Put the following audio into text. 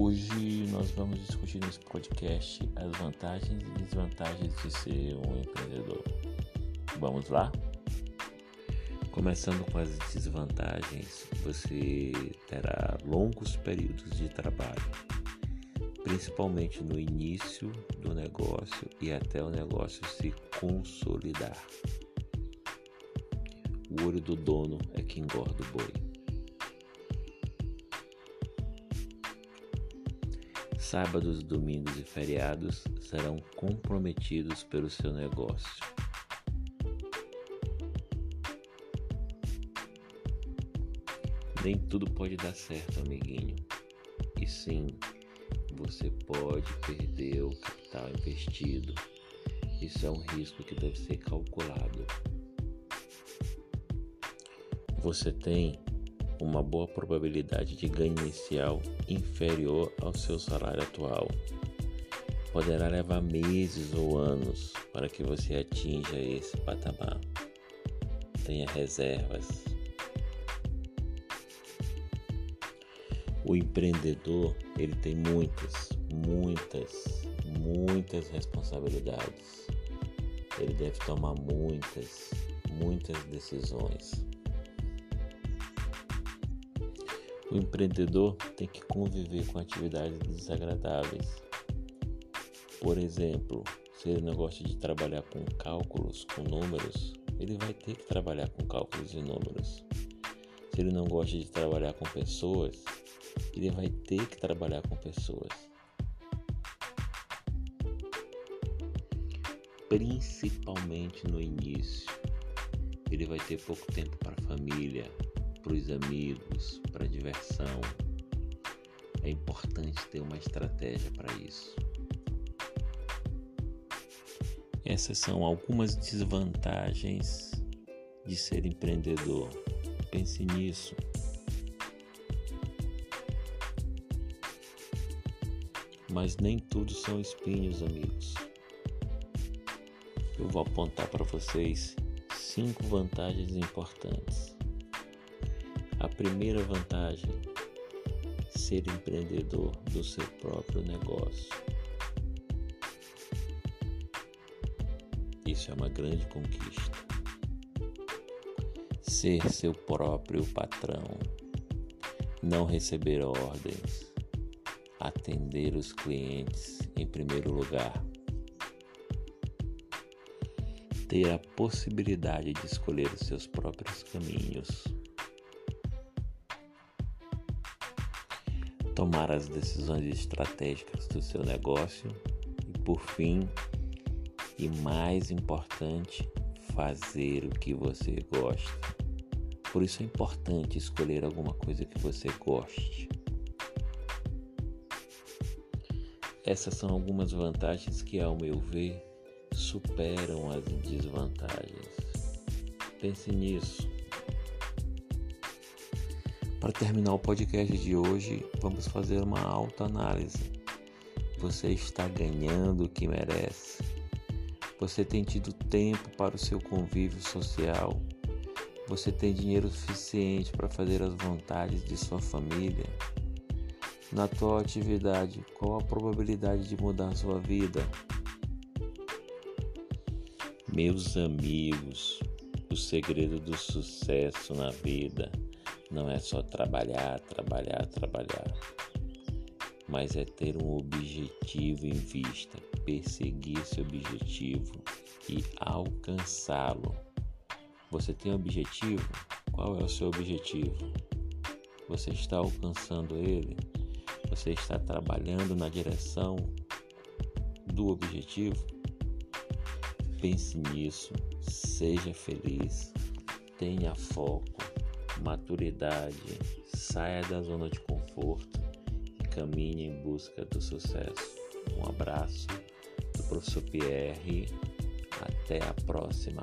Hoje nós vamos discutir nesse podcast as vantagens e desvantagens de ser um empreendedor. Vamos lá? Começando com as desvantagens, você terá longos períodos de trabalho, principalmente no início do negócio e até o negócio se consolidar. O olho do dono é que engorda o boi. Sábados, domingos e feriados serão comprometidos pelo seu negócio. Nem tudo pode dar certo, amiguinho. E sim, você pode perder o capital investido. Isso é um risco que deve ser calculado. Você tem uma boa probabilidade de ganho inicial inferior ao seu salário atual. Poderá levar meses ou anos para que você atinja esse patamar. Tenha reservas. O empreendedor, ele tem muitas, muitas, muitas responsabilidades. Ele deve tomar muitas, muitas decisões. O empreendedor tem que conviver com atividades desagradáveis. Por exemplo, se ele não gosta de trabalhar com cálculos, com números, ele vai ter que trabalhar com cálculos e números. Se ele não gosta de trabalhar com pessoas, ele vai ter que trabalhar com pessoas. Principalmente no início, ele vai ter pouco tempo para a família, para os amigos, para a diversão. É importante ter uma estratégia para isso. Essas são algumas desvantagens de ser empreendedor. Pense nisso. Mas nem tudo são espinhos, amigos. Eu vou apontar para vocês cinco vantagens importantes. A primeira vantagem: ser empreendedor do seu próprio negócio. Isso é uma grande conquista. Ser seu próprio patrão, não receber ordens, atender os clientes em primeiro lugar. Ter a possibilidade de escolher os seus próprios caminhos. Tomar as decisões estratégicas do seu negócio e, por fim, e mais importante, fazer o que você gosta. Por isso é importante escolher alguma coisa que você goste. Essas são algumas vantagens que, ao meu ver, superam as desvantagens. Pense nisso. Para terminar o podcast de hoje, vamos fazer uma autoanálise. Você está ganhando o que merece? Você tem tido tempo para o seu convívio social? Você tem dinheiro suficiente para fazer as vontades de sua família? Na tua atividade, qual a probabilidade de mudar sua vida? Meus amigos, o segredo do sucesso na vida não é só trabalhar, trabalhar, trabalhar, mas é ter um objetivo em vista, perseguir esse objetivo e alcançá-lo. Você tem um objetivo? Qual é o seu objetivo? Você está alcançando ele? Você está trabalhando na direção do objetivo? Pense nisso, seja feliz, tenha foco maturidade, saia da zona de conforto e caminhe em busca do sucesso. Um abraço do professor Pierre. Até a próxima.